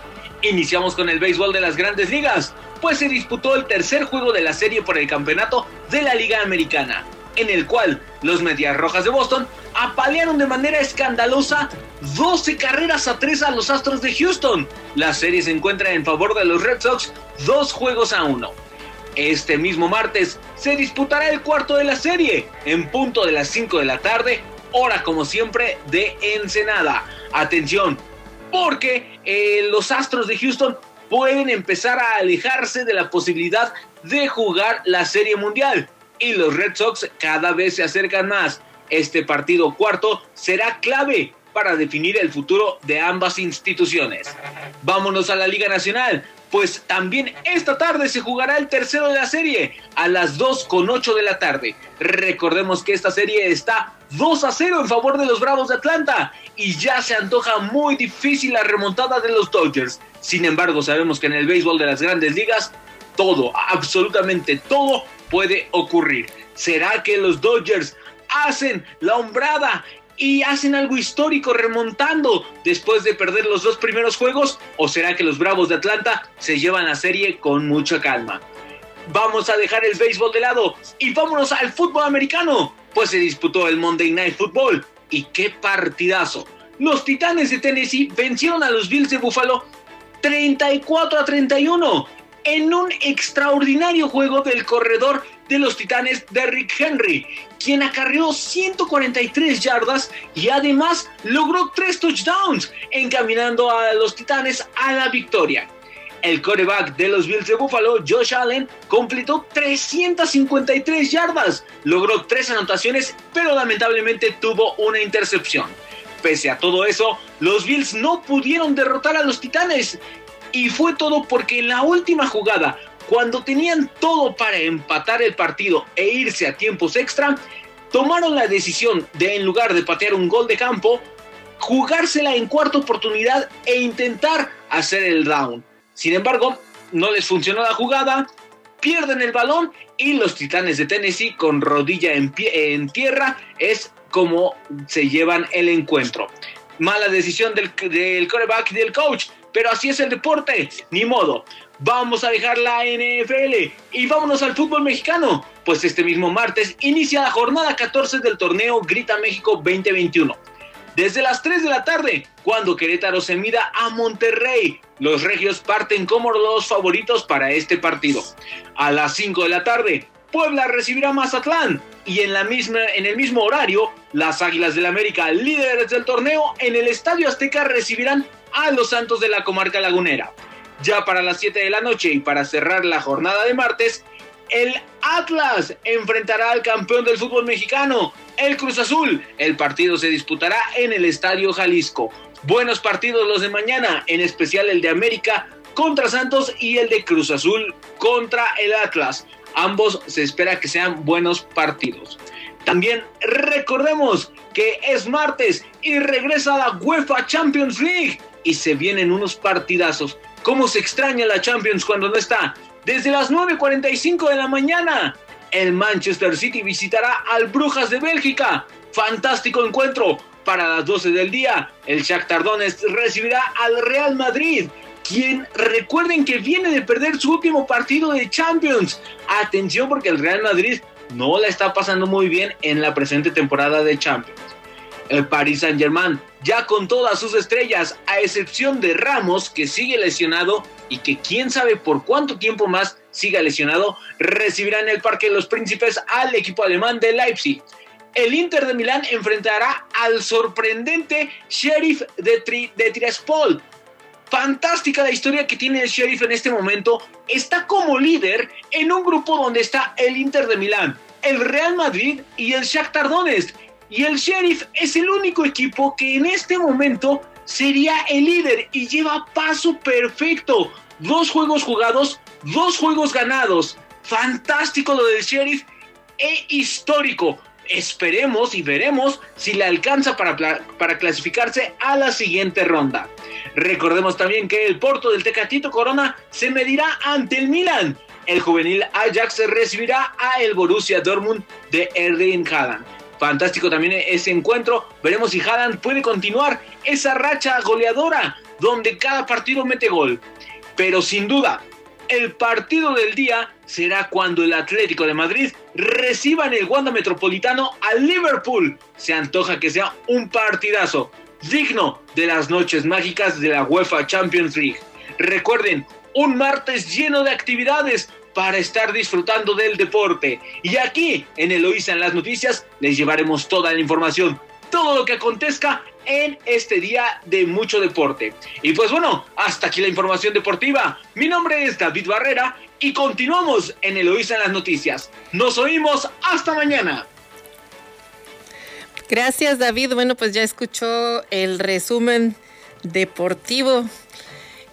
Iniciamos con el béisbol de las grandes ligas, pues se disputó el tercer juego de la serie por el campeonato de la Liga Americana en el cual los Medias Rojas de Boston apalearon de manera escandalosa 12 carreras a 3 a los Astros de Houston. La serie se encuentra en favor de los Red Sox, dos juegos a uno. Este mismo martes se disputará el cuarto de la serie en punto de las 5 de la tarde, hora como siempre de Ensenada. Atención, porque eh, los Astros de Houston pueden empezar a alejarse de la posibilidad de jugar la Serie Mundial y los Red Sox cada vez se acercan más. Este partido cuarto será clave para definir el futuro de ambas instituciones. Vámonos a la Liga Nacional, pues también esta tarde se jugará el tercero de la serie a las 2 con 8 de la tarde. Recordemos que esta serie está 2 a 0 en favor de los Bravos de Atlanta y ya se antoja muy difícil la remontada de los Dodgers. Sin embargo, sabemos que en el béisbol de las grandes ligas todo, absolutamente todo puede ocurrir. ¿Será que los Dodgers hacen la hombrada y hacen algo histórico remontando después de perder los dos primeros juegos? ¿O será que los Bravos de Atlanta se llevan la serie con mucha calma? Vamos a dejar el béisbol de lado y vámonos al fútbol americano, pues se disputó el Monday Night Football y qué partidazo. Los Titanes de Tennessee vencieron a los Bills de Buffalo 34 a 31 en un extraordinario juego del corredor de los Titanes Derrick Henry, quien acarreó 143 yardas y además logró tres touchdowns, encaminando a los Titanes a la victoria. El coreback de los Bills de Buffalo, Josh Allen, completó 353 yardas, logró tres anotaciones, pero lamentablemente tuvo una intercepción. Pese a todo eso, los Bills no pudieron derrotar a los Titanes y fue todo porque en la última jugada, cuando tenían todo para empatar el partido e irse a tiempos extra, tomaron la decisión de en lugar de patear un gol de campo, jugársela en cuarta oportunidad e intentar hacer el down. Sin embargo, no les funcionó la jugada, pierden el balón y los Titanes de Tennessee con rodilla en, pie, en tierra es como se llevan el encuentro. Mala decisión del, del coreback y del coach pero así es el deporte, ni modo. Vamos a dejar la NFL y vámonos al fútbol mexicano, pues este mismo martes inicia la jornada 14 del torneo Grita México 2021. Desde las 3 de la tarde, cuando Querétaro se mida a Monterrey, los regios parten como los favoritos para este partido. A las 5 de la tarde, Puebla recibirá Mazatlán y en, la misma, en el mismo horario, las Águilas del América, líderes del torneo, en el Estadio Azteca recibirán a los Santos de la comarca lagunera. Ya para las 7 de la noche y para cerrar la jornada de martes, el Atlas enfrentará al campeón del fútbol mexicano, el Cruz Azul. El partido se disputará en el Estadio Jalisco. Buenos partidos los de mañana, en especial el de América contra Santos y el de Cruz Azul contra el Atlas. Ambos se espera que sean buenos partidos. También recordemos que es martes y regresa la UEFA Champions League y se vienen unos partidazos. ¿Cómo se extraña la Champions cuando no está? Desde las 9.45 de la mañana, el Manchester City visitará al Brujas de Bélgica. Fantástico encuentro. Para las 12 del día, el Shakhtar Donetsk recibirá al Real Madrid, quien recuerden que viene de perder su último partido de Champions. Atención porque el Real Madrid no la está pasando muy bien en la presente temporada de Champions. El Paris Saint-Germain, ya con todas sus estrellas, a excepción de Ramos, que sigue lesionado y que quién sabe por cuánto tiempo más siga lesionado, recibirá en el Parque de los Príncipes al equipo alemán de Leipzig. El Inter de Milán enfrentará al sorprendente Sheriff de, de Tiraspol. Fantástica la historia que tiene el Sheriff en este momento. Está como líder en un grupo donde está el Inter de Milán, el Real Madrid y el Shakhtar Donetsk y el Sheriff es el único equipo que en este momento sería el líder y lleva paso perfecto. Dos juegos jugados, dos juegos ganados. Fantástico lo del Sheriff e histórico. Esperemos y veremos si le alcanza para, para clasificarse a la siguiente ronda. Recordemos también que el Porto del Tecatito Corona se medirá ante el Milan. El juvenil Ajax recibirá a el Borussia Dortmund de Erling Haaland. Fantástico también ese encuentro. Veremos si Haaland puede continuar esa racha goleadora donde cada partido mete gol. Pero sin duda, el partido del día será cuando el Atlético de Madrid reciba en el Wanda Metropolitano al Liverpool. Se antoja que sea un partidazo digno de las noches mágicas de la UEFA Champions League. Recuerden, un martes lleno de actividades para estar disfrutando del deporte. Y aquí en Eloísa en las noticias les llevaremos toda la información, todo lo que acontezca en este día de mucho deporte. Y pues bueno, hasta aquí la información deportiva. Mi nombre es David Barrera y continuamos en Eloísa en las noticias. Nos oímos hasta mañana. Gracias David. Bueno, pues ya escuchó el resumen deportivo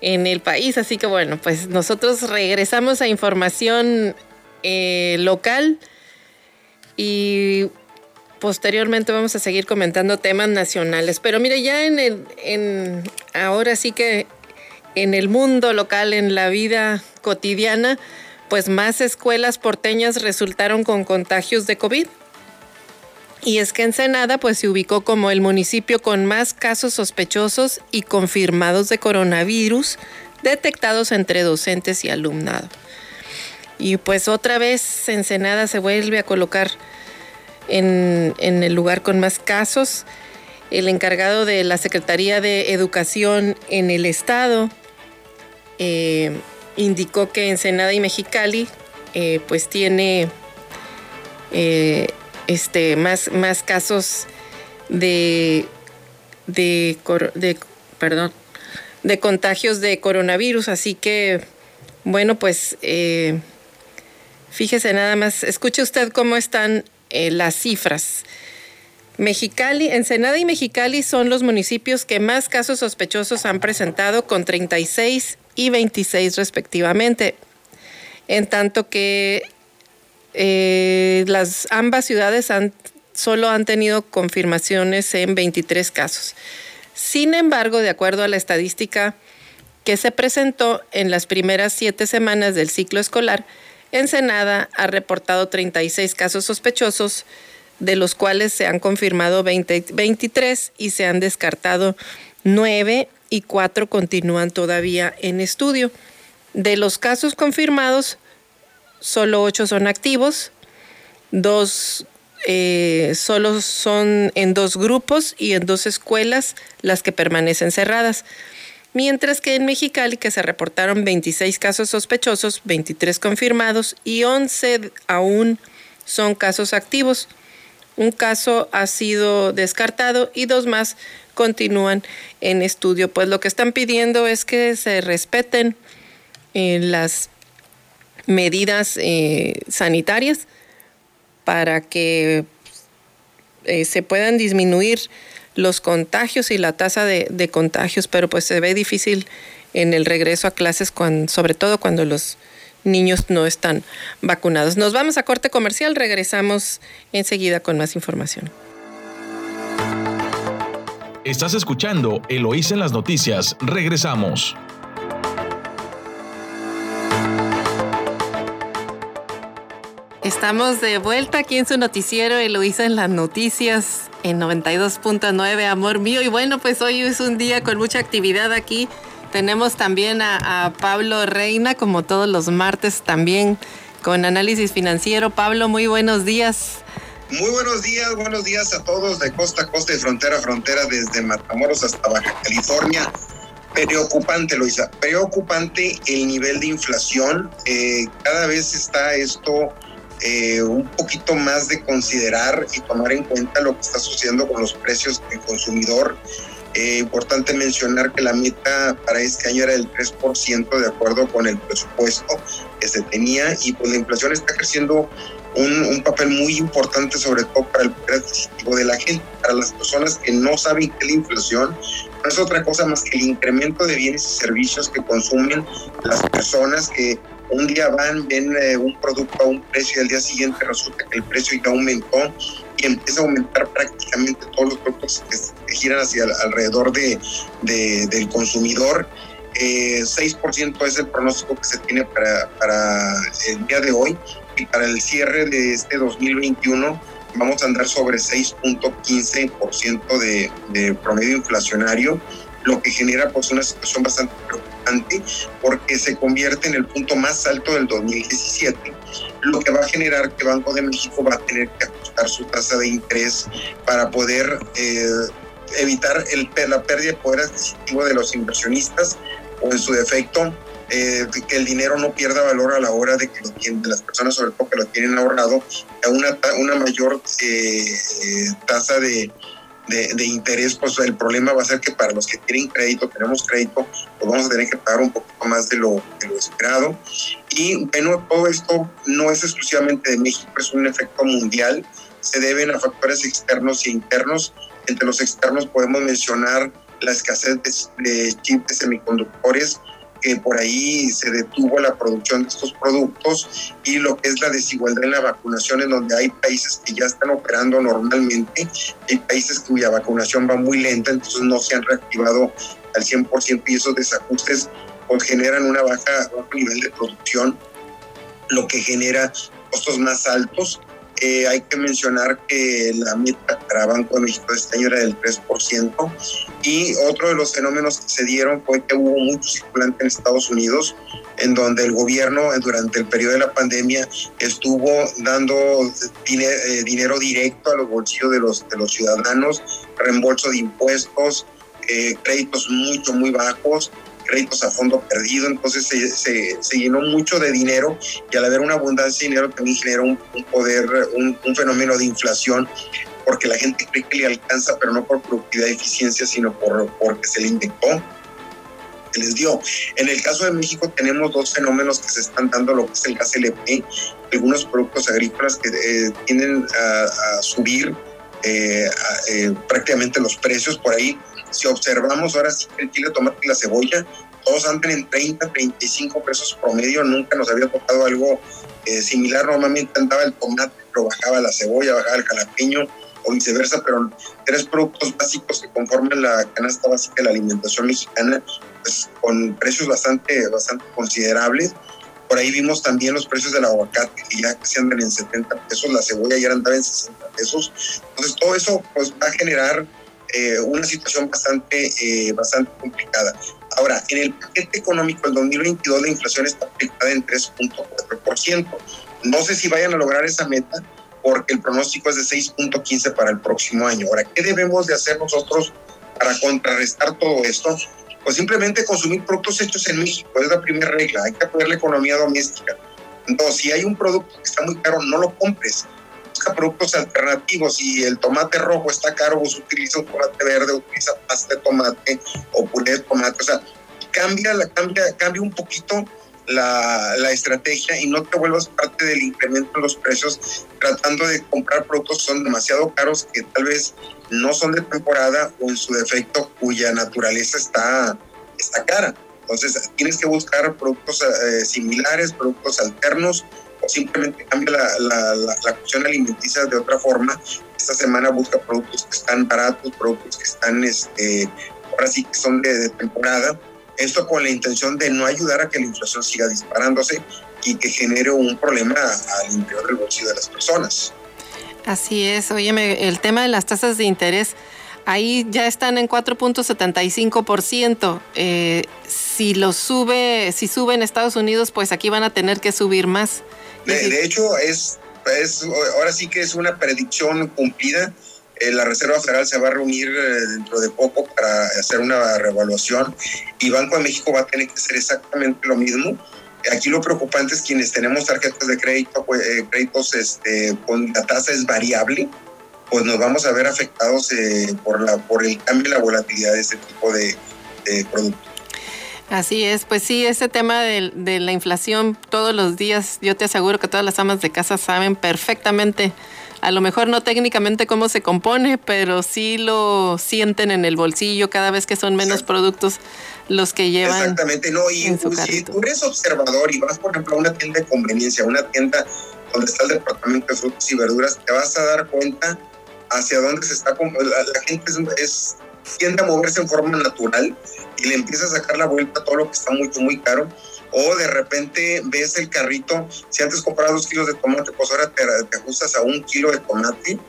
en el país, así que bueno, pues nosotros regresamos a información eh, local y posteriormente vamos a seguir comentando temas nacionales. Pero mire, ya en el, en, ahora sí que en el mundo local, en la vida cotidiana, pues más escuelas porteñas resultaron con contagios de COVID. Y es que Ensenada pues se ubicó como el municipio con más casos sospechosos y confirmados de coronavirus detectados entre docentes y alumnado. Y pues otra vez Ensenada se vuelve a colocar en, el lugar con más casos. El encargado de la Secretaría de Educación en el Estado eh, indicó que Ensenada y Mexicali eh, pues tiene eh, este, más, más casos de, de, perdón, de contagios de coronavirus. Así que, bueno, pues fíjese nada más, escuche usted cómo están eh, las cifras. Mexicali, Ensenada y Mexicali son los municipios que más casos sospechosos han presentado con 36 y 26 respectivamente. En tanto que eh, las ambas ciudades han, solo han tenido confirmaciones en 23 casos. Sin embargo, de acuerdo a la estadística que se presentó en las primeras siete semanas del ciclo escolar, Ensenada ha reportado 36 casos sospechosos, de los cuales se han confirmado 23 y se han descartado 9 y 4 continúan todavía en estudio. De los casos confirmados, solo 8 son activos, dos eh, solo son en dos grupos y en dos escuelas las que permanecen cerradas mientras que en Mexicali, que se reportaron 26 casos sospechosos, 23 confirmados y 11 aún son casos activos. Un caso ha sido descartado y dos más continúan en estudio. Pues lo que están pidiendo es que se respeten eh, las medidas eh, sanitarias para que eh, se puedan disminuir los contagios y la tasa de, contagios, pero pues se ve difícil en el regreso a clases, cuando, sobre todo cuando los niños no están vacunados. Nos vamos a corte comercial, regresamos enseguida con más información. Estás escuchando Eloís en las noticias, regresamos. Estamos de vuelta aquí en su noticiero Eloísa en las noticias en 92.9, amor mío. Y bueno, pues hoy es un día con mucha actividad aquí. Tenemos también a, Pablo Reina, como todos los martes, también con análisis financiero. Pablo, muy buenos días. Muy buenos días, buenos días a todos de costa a costa y frontera a frontera, desde Matamoros hasta Baja California. Preocupante, Loisa, preocupante el nivel de inflación. Eh, cada vez está esto eh, un poquito más de considerar y tomar en cuenta lo que está sucediendo con los precios del consumidor. Eh, importante mencionar que la meta para este año era del 3% de acuerdo con el presupuesto que se tenía y pues la inflación está creciendo un, un, papel muy importante sobre todo para el poder adquisitivo de la gente, para las personas que no saben qué es la inflación, no es otra cosa más que el incremento de bienes y servicios que consumen las personas que un día van, ven un producto a un precio y al día siguiente resulta que el precio ya aumentó y empieza a aumentar prácticamente todos los productos que, giran hacia alrededor de, del consumidor. 6% eh, es el pronóstico que se tiene para, para el día de hoy y para el cierre de este 2021 vamos a andar sobre 6.15% de, de promedio inflacionario, lo que genera pues una situación bastante preocupante porque se convierte en el punto más alto del 2017, lo que va a generar que Banco de México va a tener que ajustar su tasa de interés para poder eh, evitar la pérdida de poder adquisitivo de los inversionistas o en su defecto eh, que el dinero no pierda valor a la hora de que lo tienen, las personas sobre todo que lo tienen ahorrado, a una, mayor eh, tasa de, de, interés, pues el problema va a ser que para los que tienen crédito, tenemos crédito, pues vamos a tener que pagar un poquito más de lo, de lo esperado. Y bueno, todo esto no es exclusivamente de México, es un efecto mundial, se deben a factores externos e internos. Entre los externos podemos mencionar la escasez de, chips de semiconductores, que por ahí se detuvo la producción de estos productos y lo que es la desigualdad en la vacunación, en donde hay países que ya están operando normalmente, hay países cuya vacunación va muy lenta, entonces no se han reactivado al 100% y esos desajustes pues, generan una baja, bajo nivel de producción, lo que genera costos más altos eh, hay que mencionar que la meta para Banco de México de este año era del 3%. Y otro de los fenómenos que se dieron fue que hubo mucho circulante en Estados Unidos, en donde el gobierno eh, durante el periodo de la pandemia estuvo dando eh, dinero directo a los bolsillos de los, de los ciudadanos, reembolso de impuestos, créditos mucho, muy bajos créditos a fondo perdido, entonces se, se, llenó mucho de dinero y al haber una abundancia de dinero también generó un, poder, un, fenómeno de inflación porque la gente cree que le alcanza, pero no por productividad y eficiencia, sino por porque se le inyectó que les dio. En el caso de México tenemos dos fenómenos que se están dando, lo que es el gas LP, algunos productos agrícolas que eh, tienden a, subir eh, eh, prácticamente los precios por ahí. Si observamos ahora sí el chile, tomate y la cebolla, todos andan en 30, 35 pesos promedio, nunca nos había tocado algo eh, similar, normalmente andaba el tomate, pero bajaba la cebolla, bajaba el jalapeño o viceversa, pero tres productos básicos que conforman la canasta básica de la alimentación mexicana, pues con precios bastante, bastante considerables. Por ahí vimos también los precios del aguacate, que ya se andan en 70 pesos, la cebolla ya andaba en 60 pesos. Entonces, todo eso pues, va a generar eh, una situación bastante, eh, bastante complicada. Ahora, en el paquete económico del 2022 la inflación está proyectada en 3.4%. No sé si vayan a lograr esa meta porque el pronóstico es de 6.15 para el próximo año. Ahora, ¿qué debemos de hacer nosotros para contrarrestar todo esto? Pues simplemente consumir productos hechos en México, es la primera regla, hay que apoyar la economía doméstica. Entonces, si hay un producto que está muy caro, no lo compres productos alternativos. y el tomate rojo está caro, vos utiliza un tomate verde, utiliza pasta de tomate o puré de tomate. O sea, cambia, cambia, cambia un poquito la, la, estrategia y no te vuelvas parte del incremento en los precios tratando de comprar productos que son demasiado caros que tal vez no son de temporada o en su defecto cuya naturaleza está, está cara. Entonces tienes que buscar productos eh, similares, productos alternos o simplemente cambia la, la, la, cuestión alimenticia de otra forma. Esta semana busca productos que están baratos, productos que están, este, ahora sí que son de, temporada. Esto con la intención de no ayudar a que la inflación siga disparándose y que genere un problema al interior del bolsillo de las personas. Así es, óyeme, el tema de las tasas de interés, ahí ya están en 4.75%. Eh, si lo sube, si sube en Estados Unidos, pues aquí van a tener que subir más. De, hecho, es, es, ahora sí que es una predicción cumplida. Eh, la Reserva Federal se va a reunir eh, dentro de poco para hacer una revaluación y Banco de México va a tener que hacer exactamente lo mismo. Aquí lo preocupante es quienes tenemos tarjetas de crédito, pues, eh, créditos este, con la tasa es variable, pues nos vamos a ver afectados por, la, por el cambio y la volatilidad de este tipo de, de productos. Así es, pues sí, ese tema de, la inflación todos los días, yo te aseguro que todas las amas de casa saben perfectamente, a lo mejor no técnicamente cómo se compone, pero sí lo sienten en el bolsillo cada vez que son menos productos los que llevan. Exactamente, no, y si tú eres observador y vas, por ejemplo, a una tienda de conveniencia, una tienda donde está el departamento de frutas y verduras, te vas a dar cuenta hacia dónde se está, la, la gente es tiende a moverse en forma natural y le empieza a sacar la vuelta a todo lo que está muy, muy caro. O de repente ves el carrito, si antes comprabas dos kilos de tomate, pues ahora te, ajustas a un kilo de tomate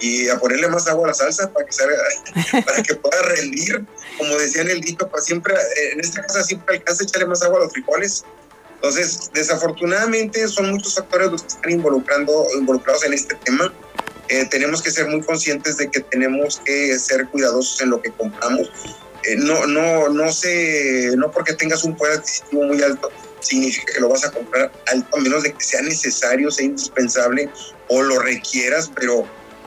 y a ponerle más agua a la salsa para que, para que pueda rendir. Como decía en el dito, pues siempre, en esta casa siempre alcanza a echarle más agua a los frijoles. Entonces, desafortunadamente son muchos factores los que están involucrando, involucrados en este tema eh, tenemos que ser muy conscientes de que tenemos que ser cuidadosos en lo que compramos. Eh, no, no, no sé, no porque tengas un poder adquisitivo muy alto, significa que lo vas a comprar alto, a menos de que sea necesario, sea indispensable o lo requieras, pero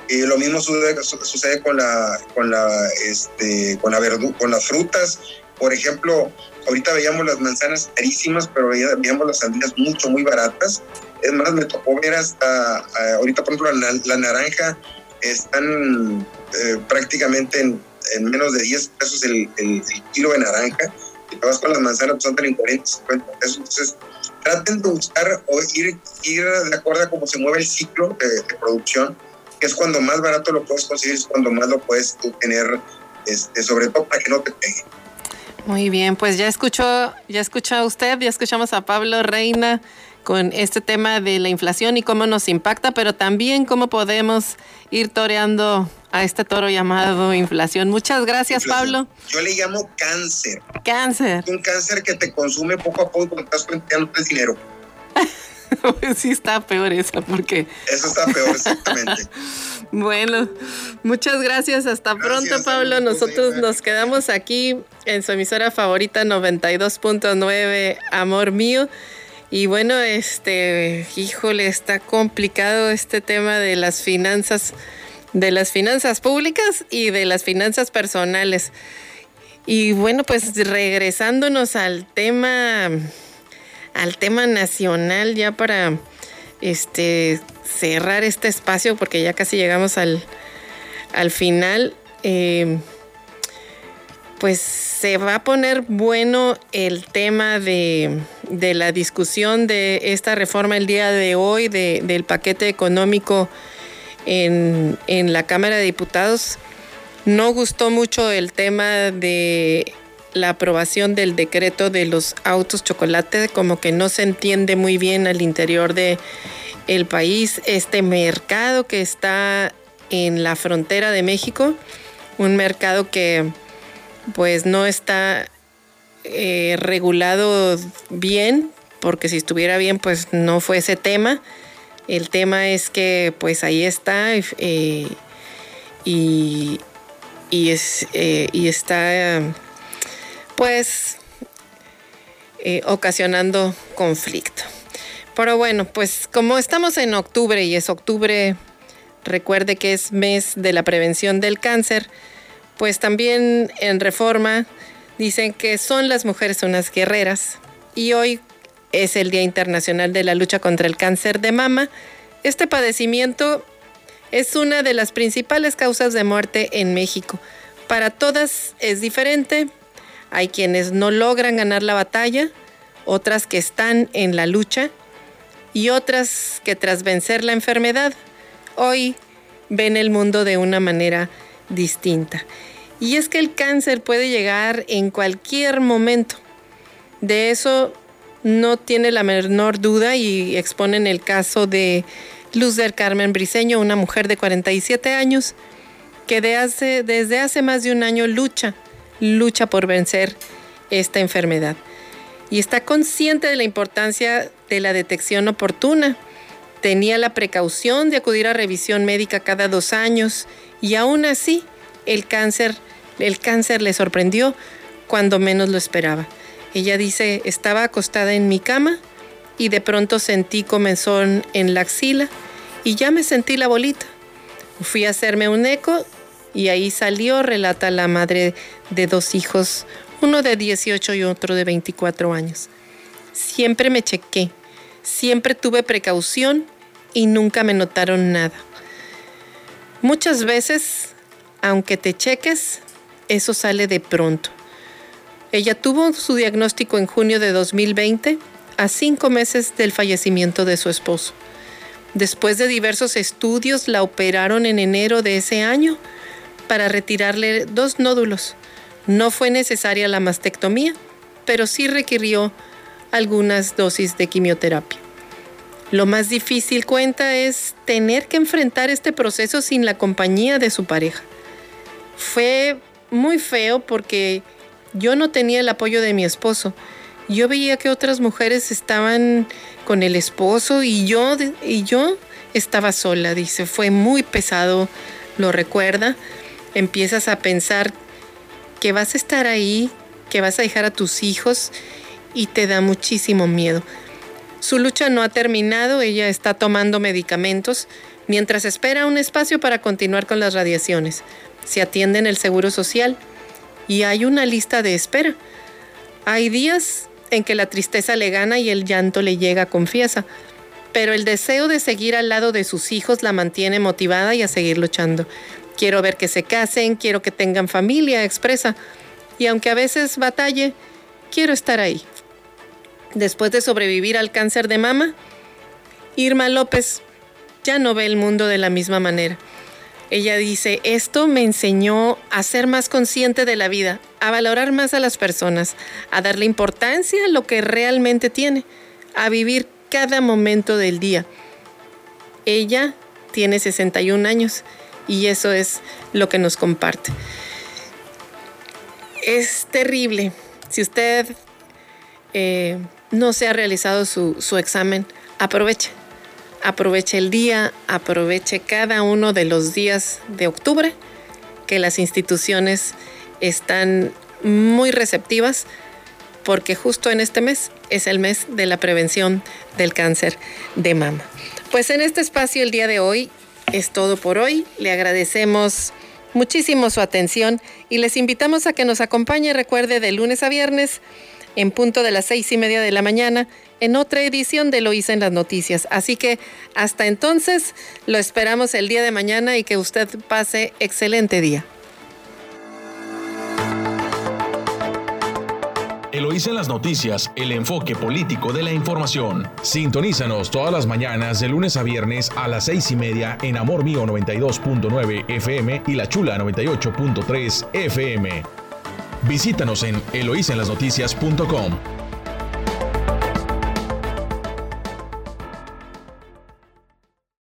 eh, lo mismo sucede, sucede, con la, con la, este, con la verdu con las frutas. Por ejemplo, ahorita veíamos las manzanas carísimas, pero veíamos las sandías mucho, muy baratas. Es más, me tocó ver hasta, ahorita por ejemplo, la, naranja están eh, prácticamente en, menos de 10 pesos el, el, kilo de naranja. Y te vas con las manzanas, pues andan en 40, 50 pesos. Entonces, traten de buscar o ir, ir de acuerdo a cómo se mueve el ciclo de, de producción que es cuando más barato lo puedes conseguir, es cuando más lo puedes tener, este, sobre todo para que no te pegue. Muy bien, pues ya escuchó, ya escuchó usted, ya escuchamos a Pablo Reina con este tema de la inflación y cómo nos impacta, pero también cómo podemos ir toreando a este toro llamado inflación. Muchas gracias, Pablo. Yo le llamo cáncer. Cáncer. Un cáncer que te consume poco a poco cuando estás planteando dinero. sí está peor eso, porque... Eso está peor, exactamente. bueno, muchas gracias. Hasta pronto, Pablo. Nosotros nos quedamos aquí en su emisora favorita 92.9, Amor Mío. Y bueno, este, híjole, está complicado este tema de las finanzas, de las finanzas públicas y de las finanzas personales. Y bueno, pues regresándonos al tema al tema nacional ya para este cerrar este espacio porque ya casi llegamos al, al final. Eh, pues se va a poner bueno el tema de, la discusión de esta reforma el día de hoy del paquete económico en, en la Cámara de Diputados. No gustó mucho el tema de la aprobación del decreto de los autos chocolate, como que no se entiende muy bien al interior de el país este mercado que está en la frontera de México, un mercado que pues no está eh, regulado bien, porque si estuviera bien pues no fue ese tema. El tema es que pues ahí está eh, y, y, es, eh, y está pues ocasionando conflicto. Pero bueno, pues como estamos en octubre y es octubre, recuerde que es mes de la prevención del cáncer, pues también en reforma dicen que son las mujeres unas guerreras y hoy es el Día Internacional de la Lucha contra el Cáncer de Mama. Este padecimiento es una de las principales causas de muerte en México. Para todas es diferente, hay quienes no logran ganar la batalla, otras que están en la lucha y otras que tras vencer la enfermedad hoy ven el mundo de una manera distinta. Y es que el cáncer puede llegar en cualquier momento. De eso no tiene la menor duda y exponen el caso de Luz del Carmen Briseño, una mujer de 47 años que desde hace más de un año lucha lucha por vencer esta enfermedad y está consciente de la importancia de la detección oportuna. Tenía la precaución de acudir a revisión médica cada dos años y aún así el cáncer, el cáncer le sorprendió cuando menos lo esperaba. Ella dice, estaba acostada en mi cama y de pronto sentí comenzón en la axila y ya me sentí la bolita. Fui a hacerme un eco y ahí salió, relata la madre de dos hijos, uno de 18 y otro de 24 años. Siempre me chequé, siempre tuve precaución y nunca me notaron nada. Muchas veces, aunque te cheques, eso sale de pronto. Ella tuvo su diagnóstico en junio de 2020, a cinco meses del fallecimiento de su esposo. Después de diversos estudios, la operaron en enero de ese año para retirarle dos nódulos. No fue necesaria la mastectomía, pero sí requirió algunas dosis de quimioterapia. Lo más difícil cuenta es tener que enfrentar este proceso sin la compañía de su pareja. Fue muy feo porque yo no tenía el apoyo de mi esposo. Yo veía que otras mujeres estaban con el esposo y yo, y yo estaba sola, dice. Fue muy pesado, lo recuerda empiezas a pensar que vas a estar ahí, que vas a dejar a tus hijos y te da muchísimo miedo. Su lucha no ha terminado, ella está tomando medicamentos mientras espera un espacio para continuar con las radiaciones. Se atiende en el Seguro Social y hay una lista de espera. Hay días en que la tristeza le gana y el llanto le llega, confiesa, pero el deseo de seguir al lado de sus hijos la mantiene motivada y a seguir luchando. Quiero ver que se casen, quiero que tengan familia, expresa. Y aunque a veces batalle, quiero estar ahí. Después de sobrevivir al cáncer de mama, Irma López ya no ve el mundo de la misma manera. Ella dice, esto me enseñó a ser más consciente de la vida, a valorar más a las personas, a darle importancia a lo que realmente tiene, a vivir cada momento del día. Ella tiene 61 años y eso es lo que nos comparte. Es terrible. Si usted eh, no se ha realizado su, su examen, aproveche aproveche el día, aproveche cada uno de los días de octubre, que las instituciones están muy receptivas porque justo en este mes es el mes de la prevención del cáncer de mama. Pues en este espacio el día de hoy es todo por hoy. Le agradecemos muchísimo su atención y les invitamos a que nos acompañe, recuerde, de lunes a viernes en punto de las seis y media de la mañana en otra edición de Lo hice en las noticias. Así que hasta entonces lo esperamos el día de mañana y que usted pase excelente día. Eloísa en las noticias, el enfoque político de la información. Sintonízanos todas las mañanas de lunes a viernes a las seis y media en Amor Mío 92.9 FM y La Chula 98.3 FM. Visítanos en eloísenlasnoticias.com.